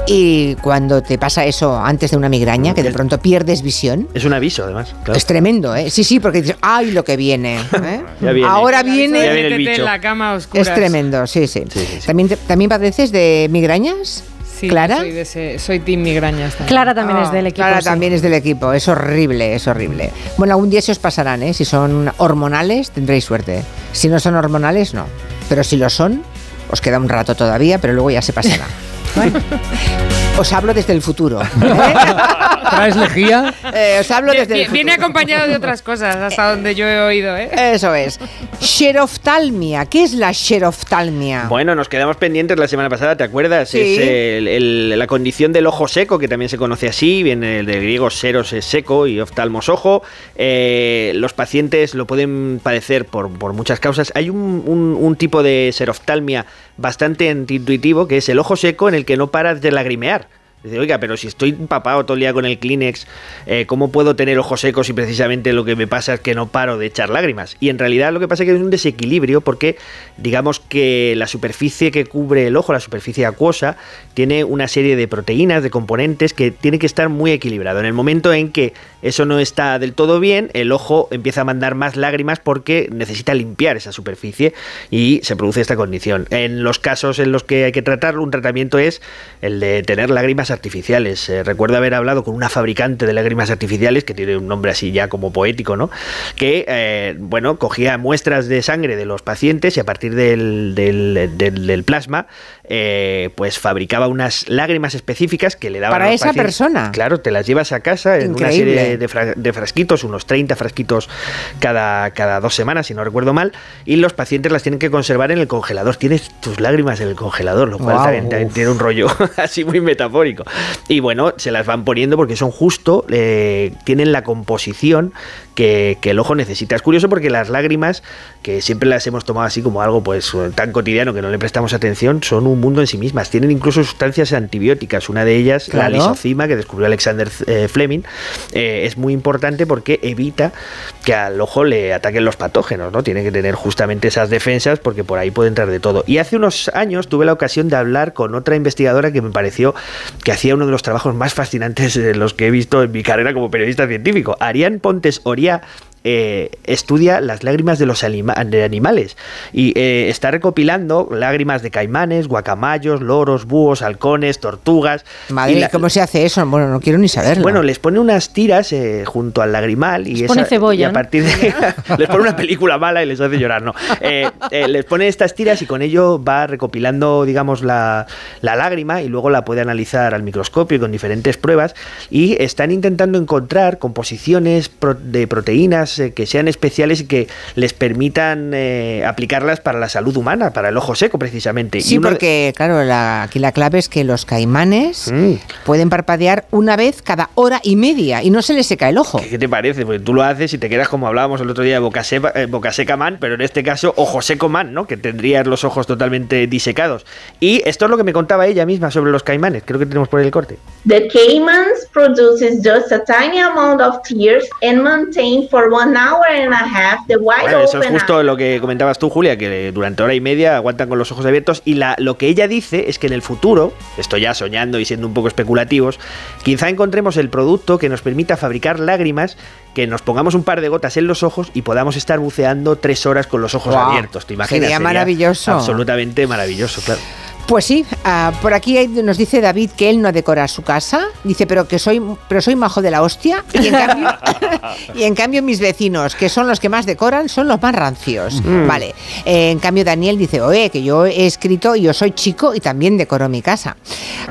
Y cuando te pasa eso antes de una migraña, que de pronto pierdes visión. es un aviso además claro. Es tremendo, ¿eh? Sí, sí, porque dices, ¡ay, lo que viene! ¿eh? Ya viene. Ahora Ya viene. viene el bicho. en la cama. Es tremendo, sí, sí. ¿También, te- ¿También padeces de migrañas? Sí, ¿Clara? Soy, de ese- soy team migrañas también. Clara también es del equipo. Clara sí. también es del equipo, es horrible, es horrible. Bueno, algún día se os pasarán, ¿eh? Si son hormonales, tendréis suerte. Si no son hormonales, no. Pero si lo son, os queda un rato todavía, pero luego ya se pasará. Os hablo desde el futuro. ¿Traes lejía? Eh, os hablo desde el Viene- futuro. Viene acompañado de otras cosas, hasta donde yo he oído, ¿eh? Eso es. Xeroftalmia. ¿Qué es la xeroftalmia? Bueno, nos quedamos pendientes la semana pasada, ¿te acuerdas? Sí. Es el- el- la condición del ojo seco, que también se conoce así, viene del griego seros es seco y oftalmos ojo. Eh, los pacientes lo pueden padecer por, por muchas causas. Hay un, un- un tipo de seroftalmia bastante intuitivo, que es el ojo seco en el que no paras de lagrimear. Dice, oiga, pero si estoy empapado todo el día con el Kleenex, eh, ¿cómo puedo tener ojos secos si precisamente lo que me pasa es que no paro de echar lágrimas? Y en realidad lo que pasa es que es un desequilibrio porque digamos que la superficie que cubre el ojo, la superficie acuosa, tiene una serie de proteínas, de componentes que tiene que estar muy equilibrado. En el momento en que eso no está del todo bien, el ojo empieza a mandar más lágrimas porque necesita limpiar esa superficie y se produce esta condición. En los casos en los que hay que tratarlo, un tratamiento es el de tener lágrimas artificiales. Eh, recuerdo haber hablado con una fabricante de lágrimas artificiales, que tiene un nombre así ya como poético, ¿no? Que, eh, bueno, cogía muestras de sangre de los pacientes y a partir del, del- del- del plasma, eh, pues fabricaba unas lágrimas específicas que le daban Para a los esa pacientes. persona. Claro, te las llevas a casa en una serie de, fra- de frasquitos, unos 30 frasquitos cada, cada dos semanas, si no recuerdo mal, y los pacientes las tienen que conservar en el congelador. Tienes tus lágrimas en el congelador, lo cual también tiene un rollo así muy metafórico. Y bueno, se las van poniendo porque son justo, eh, tienen la composición que, que el ojo necesita. Es curioso porque las lágrimas, que siempre las hemos tomado así como algo pues tan cotidiano que no le prestamos atención, son un mundo en sí mismas. Tienen incluso sustancias antibióticas. Una de ellas, Claro. la lisocima, que descubrió Alexander eh, Fleming, eh, es muy importante porque evita que al ojo le ataquen los patógenos, ¿no? Tiene que tener justamente esas defensas porque por ahí puede entrar de todo. Y hace unos años tuve la ocasión de hablar con otra investigadora que me pareció que hacía uno de los trabajos más fascinantes de los que he visto en mi carrera como periodista científico. Arián Pontes sería eh, estudia las lágrimas de los anima- de animales y eh, está recopilando lágrimas de caimanes, guacamayos, loros, búhos, halcones, tortugas. Madre, y la- ¿cómo se hace eso? Bueno, no quiero ni saberlo. bueno, les pone unas tiras eh, junto al lagrimal y, Les pone cebolla, y a ¿no? partir de les pone una película mala y les hace llorar, ¿no? Eh, eh, les pone estas tiras y con ello va recopilando, digamos, la, la lágrima y luego la puede analizar al microscopio con diferentes pruebas y están intentando encontrar composiciones pro- de proteínas eh, que sean especiales y que les permitan eh, aplicarlas para la salud humana, para el ojo seco precisamente. Sí, Y porque, claro, la- aquí la clave es que los caimanes Mm. pueden parpadear una vez cada hora y media y no se les seca el ojo. ¿Qué te parece? Porque tú lo haces y te quedas como hablábamos el otro día de boca, seca, eh, boca seca man, pero en este caso ojo seco man, ¿no? Que tendrías los ojos totalmente disecados. Y esto es lo que me contaba ella misma sobre los caimanes. Creo que tenemos por ahí el corte. The caimans produces just a tiny amount of tears and maintain for one hour and a half the wide Bueno, eso es justo lo que comentabas tú, Julia, que durante hora y media aguantan con los ojos abiertos. Y la, lo que ella dice es que en el futuro, estoy ya soñando y siendo un poco especulativos, quizá encontremos el producto que nos permita fabricar lágrimas, que nos pongamos un par de gotas en los ojos y podamos estar buceando tres horas con los ojos abiertos. ¿Te imaginas? sería maravilloso. Absolutamente maravilloso, claro. Pues sí, ah, por aquí nos dice David que él no decora su casa. Dice, pero que soy, pero soy majo de la hostia. Y en cambio, y en cambio mis vecinos, que son los que más decoran, son los más rancios. Mm. Vale. Eh, en cambio Daniel dice, oye, que yo he escrito y yo soy chico y también decoro mi casa.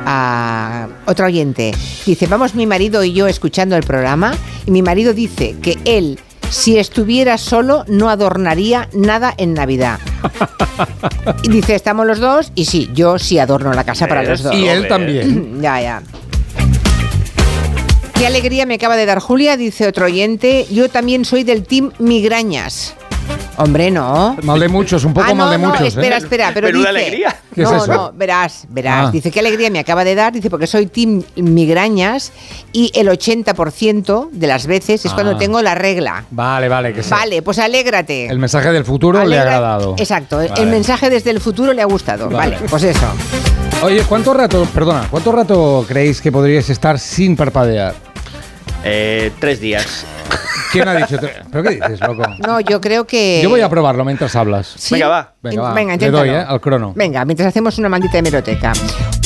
Ah, otro oyente dice, vamos mi marido y yo escuchando el programa y mi marido dice que él si estuviera solo no adornaría nada en Navidad. Y dice, estamos los dos y sí, yo sí adorno la casa para los dos. Y él también. ya, ya. Qué alegría me acaba de dar Julia, dice otro oyente. Yo también soy del team migrañas. Hombre, no. Mal de muchos, un poco Ah, no, mal de no, muchos. ¿eh? espera, espera, pero Menuda dice, alegría. ¿Qué es no, eso? no, verás, verás. Ah. Dice, qué alegría me acaba de dar, dice, porque soy team migrañas y el 80% de las veces es Ah. cuando tengo la regla. Vale, vale, que sí. Vale, pues alégrate. El mensaje del futuro le ha agradado. Exacto, el- Vale. el mensaje desde el futuro le ha gustado. Vale. Vale, pues eso. Oye, ¿cuánto rato, perdona, cuánto rato creéis que podríais estar sin parpadear? Eh, tres días. ¿Quién ha dicho? ¿Pero qué dices, loco? No, yo creo que... Yo voy a probarlo mientras hablas. ¿Sí? Venga, va. Venga, va. Venga, Le doy. ¿eh? Al crono. Venga, mientras hacemos una maldita hemeroteca.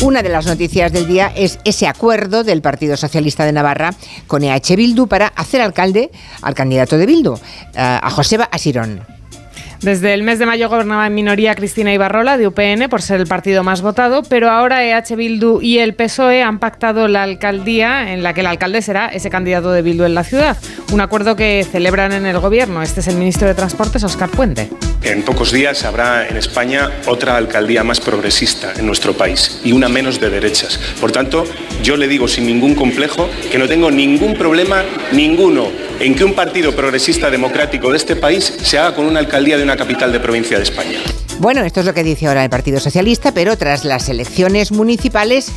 Una de las noticias del día es ese acuerdo del Partido Socialista de Navarra con EH Bildu para hacer alcalde al candidato de Bildu, eh, a Joseba Asirón. Desde el mes de mayo gobernaba en minoría Cristina Ibarrola de UPN por ser el partido más votado, pero ahora EH Bildu y el PSOE han pactado la alcaldía en la que el alcalde será ese candidato de Bildu en la ciudad. Un acuerdo que celebran en el gobierno. Este es el ministro de Transportes, Óscar Puente. En pocos días habrá en España otra alcaldía más progresista en nuestro país y una menos de derechas. Por tanto, yo le digo sin ningún complejo que no tengo ningún problema, ninguno, en que un partido progresista democrático de este país se haga con una alcaldía de una capital de provincia de España. Bueno, esto es lo que dice ahora el Partido Socialista, pero tras las elecciones municipales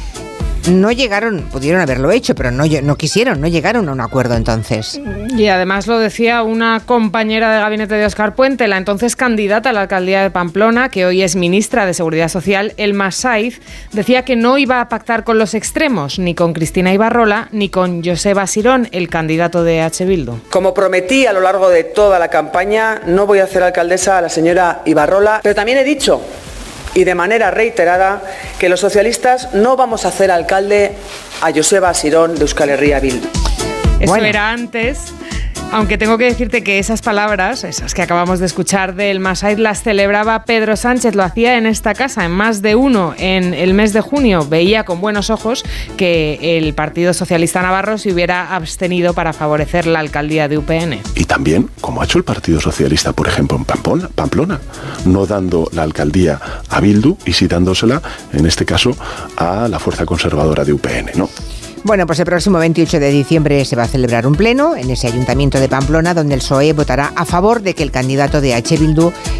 no llegaron, pudieron haberlo hecho, pero no, no quisieron, no llegaron a un acuerdo entonces. Y además lo decía una compañera de gabinete de Óscar Puente, la entonces candidata a la alcaldía de Pamplona, que hoy es ministra de Seguridad Social, Elma Saiz, decía que no iba a pactar con los extremos, ni con Cristina Ibarrola, ni con Joseba Sirón, el candidato de H. Bildu. Como prometí a lo largo de toda la campaña, no voy a hacer alcaldesa a la señora Ibarrola, pero también he dicho, y de manera reiterada, que los socialistas no vamos a hacer alcalde a Joseba Sirón de Euskal Herria Bildu. Eso era antes. Aunque tengo que decirte que esas palabras, esas que acabamos de escuchar del Masaid, las celebraba Pedro Sánchez, lo hacía en esta casa, en más de uno, en el mes de junio. Veía con buenos ojos que el Partido Socialista Navarro se hubiera abstenido para favorecer la alcaldía de UPN. Y también, como ha hecho el Partido Socialista, por ejemplo, en Pamplona, Pamplona, no dando la alcaldía a Bildu y sí dándosela, en este caso, a la fuerza conservadora de UPN, ¿no? Bueno, pues el próximo 28 de diciembre se va a celebrar un pleno en ese ayuntamiento de Pamplona donde el PSOE votará a favor de que el candidato de H.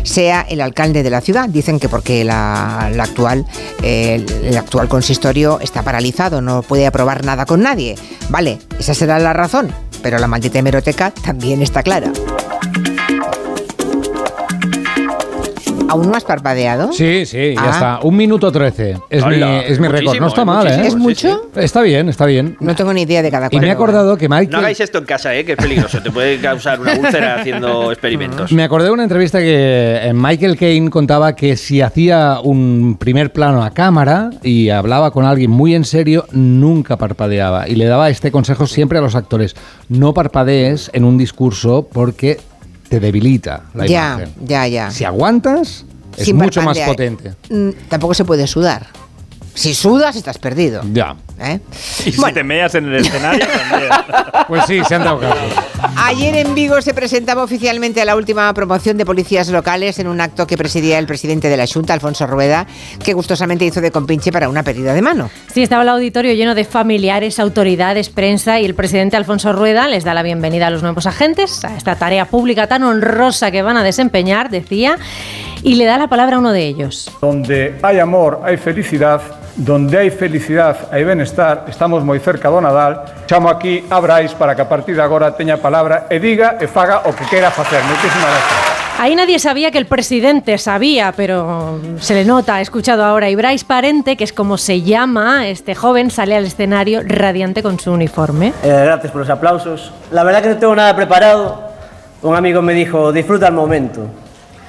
Sea el alcalde de la ciudad. Dicen que porque la, la actual, eh, el actual consistorio está paralizado, no puede aprobar nada con nadie. Vale, esa será la razón, pero la maldita hemeroteca también está clara. ¿Aún no has parpadeado? Sí, sí, ya Ah. está. Un minuto trece. Es mi, Hola, es mi récord. No está mal, ¿eh? ¿Es mucho? Está bien, está bien. No tengo ni idea de cada Y cual. me he acordado que No Michael... hagáis esto en casa, ¿eh? que es peligroso. Te puede causar una úlcera haciendo experimentos. Me acordé de una entrevista que eh, Michael Caine contaba que si hacía un primer plano a cámara y hablaba con alguien muy en serio, nunca parpadeaba. Y le daba este consejo siempre a los actores. No parpadees en un discurso porque te debilita la Ya, imagen. ya, ya. Si aguantas, es Sin mucho más potente. Mm, tampoco se puede sudar. Si sudas, estás perdido. Ya. ¿eh? Y si te meas en el escenario también. Pues sí, se han dado caso. Ayer en Vigo se presentaba oficialmente a la última promoción de policías locales en un acto que presidía el presidente de la Junta, Alfonso Rueda, que gustosamente hizo de compinche para una pérdida de mano. Sí, estaba el auditorio lleno de familiares, autoridades, prensa y el presidente Alfonso Rueda les da la bienvenida a los nuevos agentes a esta tarea pública tan honrosa que van a desempeñar, decía, y le da la palabra a uno de ellos. Donde hay amor, hay felicidad. Donde hay felicidad, hay bienestar. Estamos moi cerca do Nadal. Chamo aquí a Brais para que a partir de agora teña palabra e diga e faga o que queira facer. Moitísimas gracias. Ahí nadie sabía que el presidente sabía, pero se le nota, ha escuchado ahora. Y Bryce Parente, que es como se llama este joven, sale al escenario radiante con su uniforme. Eh, gracias por los aplausos. La verdad que no tengo nada preparado. Un amigo me dijo, disfruta el momento.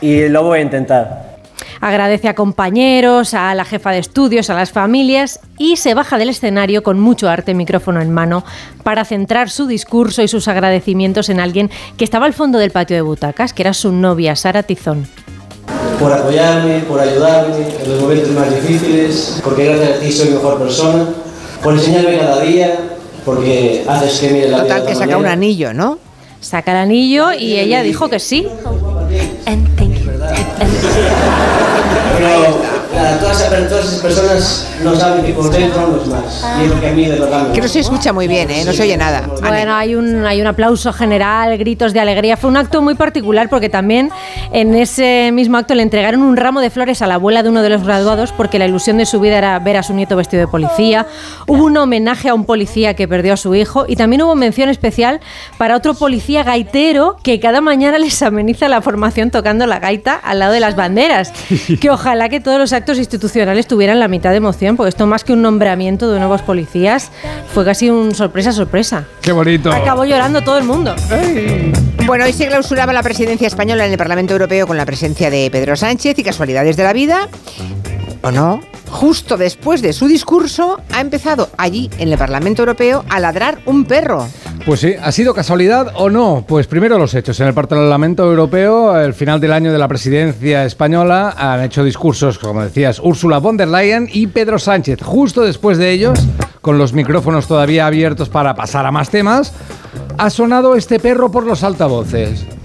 Y lo voy a intentar. Agradece a compañeros, a la jefa de estudios, a las familias y se baja del escenario con mucho arte, micrófono en mano, para centrar su discurso y sus agradecimientos en alguien que estaba al fondo del patio de butacas, que era su novia, Sara Tizón. Por apoyarme, por ayudarme en los momentos más difíciles, porque gracias a ti soy mejor persona, por enseñarme cada día, porque haces que mire la vida Total, que saca un anillo, ¿no? Saca el anillo y ella dijo que sí. Pero todas, esas- todas esas personas no saben que por dentro no es más. Y es lo que a mí de verdad me Que no se escucha muy bien, ¿eh? No se oye nada. Bueno, hay un, hay un aplauso general, gritos de alegría. Fue un acto muy particular porque también en ese mismo acto le entregaron un ramo de flores a la abuela de uno de los graduados porque la ilusión de su vida era ver a su nieto vestido de policía. Hubo un homenaje a un policía que perdió a su hijo y también hubo mención especial para otro policía gaitero que cada mañana les ameniza la formación tocando la gaita al lado de las banderas. Que ojalá que todos los actos institucionales tuvieran la mitad de emoción, porque esto más que un nombramiento de nuevos policías fue casi un sorpresa sorpresa. Qué bonito. Acabó llorando todo el mundo. Bueno, hoy se clausuraba la presidencia española en el Parlamento Europeo con la presencia de Pedro Sánchez y casualidades de la vida. ¿O no? Justo después de su discurso ha empezado allí, en el Parlamento Europeo, a ladrar un perro. Pues sí, ¿ha sido casualidad o no? Pues primero los hechos. En el Parlamento Europeo, el final del año de la presidencia española, han hecho discursos, como decías, Úrsula von der Leyen y Pedro Sánchez. Justo después de ellos, con los micrófonos todavía abiertos para pasar a más temas, ha sonado este perro por los altavoces.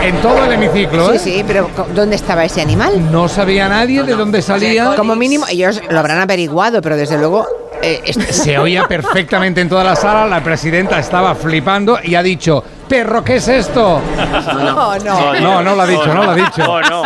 En todo el hemiciclo, Sí, ¿eh? sí, pero co- ¿dónde estaba ese animal? No sabía nadie de dónde salía. Como mínimo, ellos lo habrán averiguado, pero desde luego... eh, Se oía perfectamente en toda la sala, la presidenta estaba flipando y ha dicho, perro, ¿qué es esto? No, no. No, no lo ha dicho, no lo ha dicho. Oh, no.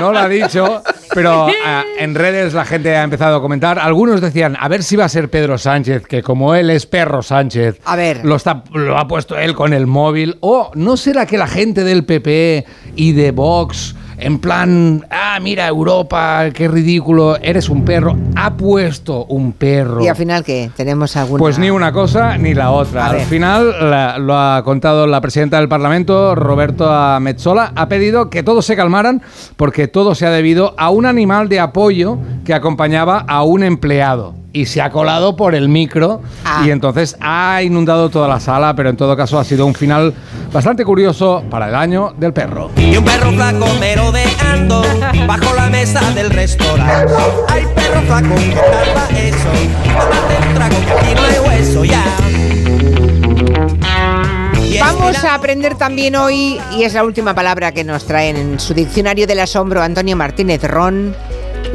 No lo ha dicho, pero ah, en redes la gente ha empezado a comentar. Algunos decían, a ver si va a ser Pedro Sánchez, que como él es perro Sánchez, A ver. lo, está, lo ha puesto él con el móvil. O no será que la gente del PP y de Vox en plan, ah, mira, Europa, qué ridículo, eres un perro, ha puesto un perro. ¿Y al final qué? ¿Tenemos alguna...? Pues ni una cosa ni la otra. Al final, la- lo ha contado la presidenta del Parlamento, Roberto Metzola, ha pedido que todos se calmaran porque todo se ha debido a un animal de apoyo que acompañaba a un empleado. Y se ha colado por el micro Ah. y entonces ha inundado toda la sala, pero en todo caso ha sido un final bastante curioso para el año del perro. Y un perro flaco merodeando bajo la mesa del restaurante. Ay, perro flaco, ¿qué tal va eso? Tómate un trago que aquí no hay hueso ya. Vamos a aprender también hoy, y es la última palabra que nos traen en su diccionario del asombro Antonio Martínez Ron,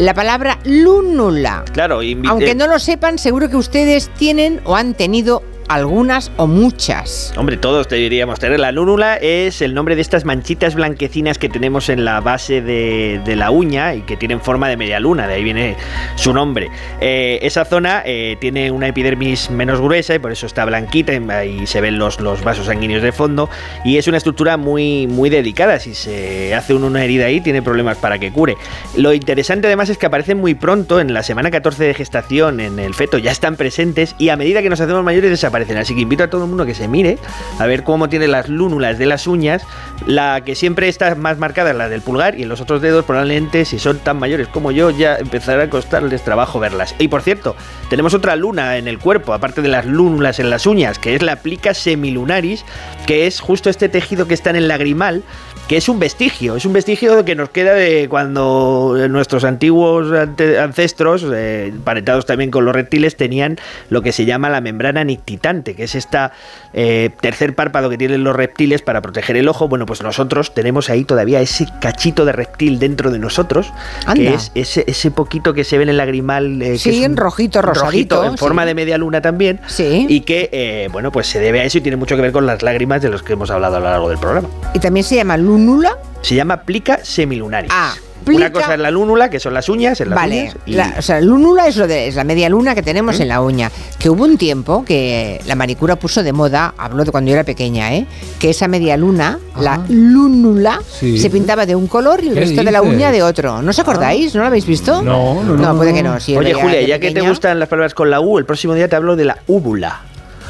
la palabra lúnula. Claro, Aunque no lo sepan, seguro que ustedes tienen o han tenido algunas o muchas. Hombre, todos deberíamos tener. La lúnula es el nombre de estas manchitas blanquecinas que tenemos en la base de, la uña y que tienen forma de media luna, de ahí viene su nombre. Eh, esa zona eh, tiene una epidermis menos gruesa y por eso está blanquita y se ven los, vasos sanguíneos de fondo y es una estructura muy, muy delicada. Si se hace una herida ahí, tiene problemas para que cure. Lo interesante además es que aparecen muy pronto, en la semana 14 de gestación, en el feto, ya están presentes y a medida que nos hacemos mayores desaparecen. Así que invito a todo el mundo que se mire a ver cómo tiene las lúnulas de las uñas. La que siempre está más marcada es la del pulgar y en los otros dedos probablemente si son tan mayores como yo ya empezará a costarles trabajo verlas. Y por cierto, tenemos otra luna en el cuerpo, aparte de las lúnulas en las uñas, que es la plica semilunaris, que es justo este tejido que está en el lagrimal que es un vestigio, es un vestigio que nos queda de cuando nuestros antiguos ante- ancestros, eh, emparentados también con los reptiles, tenían lo que se llama la membrana nictitante, que es esta eh, tercer párpado que tienen los reptiles para proteger el ojo. Bueno, pues nosotros tenemos ahí todavía ese cachito de reptil dentro de nosotros, Anda. que es ese, ese poquito que se ve en el lagrimal. eh, que Sí, es en rojito, rosadito, en forma sí. de media luna también. Y que, eh, bueno, pues se debe a eso y tiene mucho que ver con las lágrimas de los que hemos hablado a lo largo del programa. Y también se llama lúnula. Se llama plica semilunaris. Ah, Una cosa es la lúnula, que son las uñas, en las Vale, uñas. y- la, o sea, lúnula es, lo de, es la media luna que tenemos ¿Mm? en la uña. Que hubo un tiempo que la manicura puso de moda, hablo de cuando yo era pequeña, ¿eh? que esa media luna, la lúnula, Sí. se pintaba de un color y el ¿Qué resto de la uña de otro. ¿No os acordáis? ¿No lo habéis visto? No, no, no, puede no. que no. Oye, Julia, ya que te gustan las palabras con la U, el próximo día te hablo de la úvula.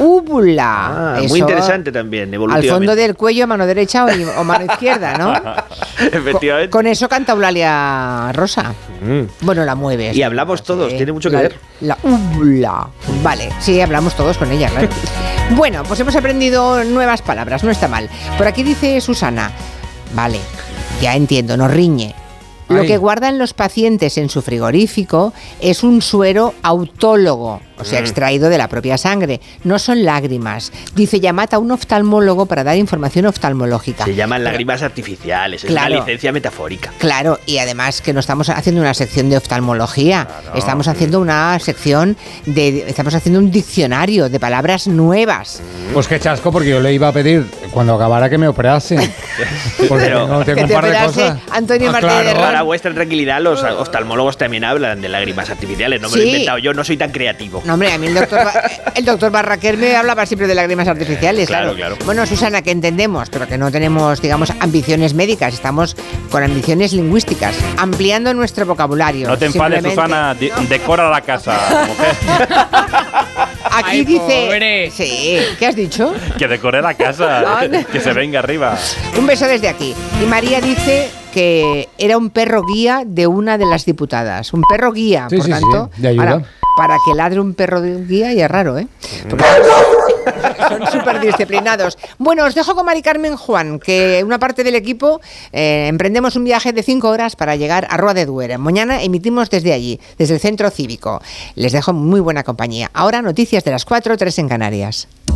Úvula. Ah, Eso, muy interesante también, Al fondo del cuello, mano derecha o, o mano izquierda, ¿no? Efectivamente. Con eso canta Eulalia Rosa. Bueno, la mueves. Y hablamos todos, tiene mucho que La- ver. La úvula. Vale, sí, hablamos todos con ella, claro. bueno, pues hemos aprendido nuevas palabras, no está mal. Por aquí dice Susana. Vale, ya entiendo, nos riñe. Lo Ay. que guardan los pacientes en su frigorífico es un suero autólogo, o sea, Mm. extraído de la propia sangre. No son lágrimas. Dice, llamad a un oftalmólogo para dar información oftalmológica. Se llaman lágrimas artificiales, es Claro. una licencia metafórica. Claro, y además que no estamos haciendo una sección de oftalmología, estamos haciendo una sección de, estamos haciendo un diccionario de palabras nuevas. Pues qué chasco, porque yo le iba a pedir cuando acabara que me operase. Porque Pero- tengo, tengo Que un te par de operase cosas. Antonio Ah, Martínez claro. de Para vuestra tranquilidad, los oftalmólogos también hablan de lágrimas artificiales. No me lo he Sí. inventado yo, no soy tan creativo. No, hombre, a mí el doctor, el doctor Barraquer me hablaba siempre de lágrimas artificiales. Claro, Claro, claro. Bueno, Susana, que entendemos, pero que no tenemos, digamos, ambiciones médicas, estamos con ambiciones lingüísticas, ampliando nuestro vocabulario. No te enfades, Susana. di- Decora la casa, mujer. Aquí Ay, dice. pobre. Sí, ¿qué has dicho? Que decore la casa. Que se venga arriba. Un beso desde aquí. Y María dice que era un perro guía de una de las diputadas. Un perro guía, Sí, por sí, sí, tanto. de ayuda. ahora, para que ladre un perro de guía ya es raro, ¿eh? Son súper disciplinados. Bueno, os dejo con Mari Carmen Juan, que una parte del equipo eh, emprendemos un viaje de cinco horas para llegar a Rua de Duero. Mañana emitimos desde allí, desde el centro cívico. Les dejo muy buena compañía. Ahora noticias de las 4, 3 en Canarias.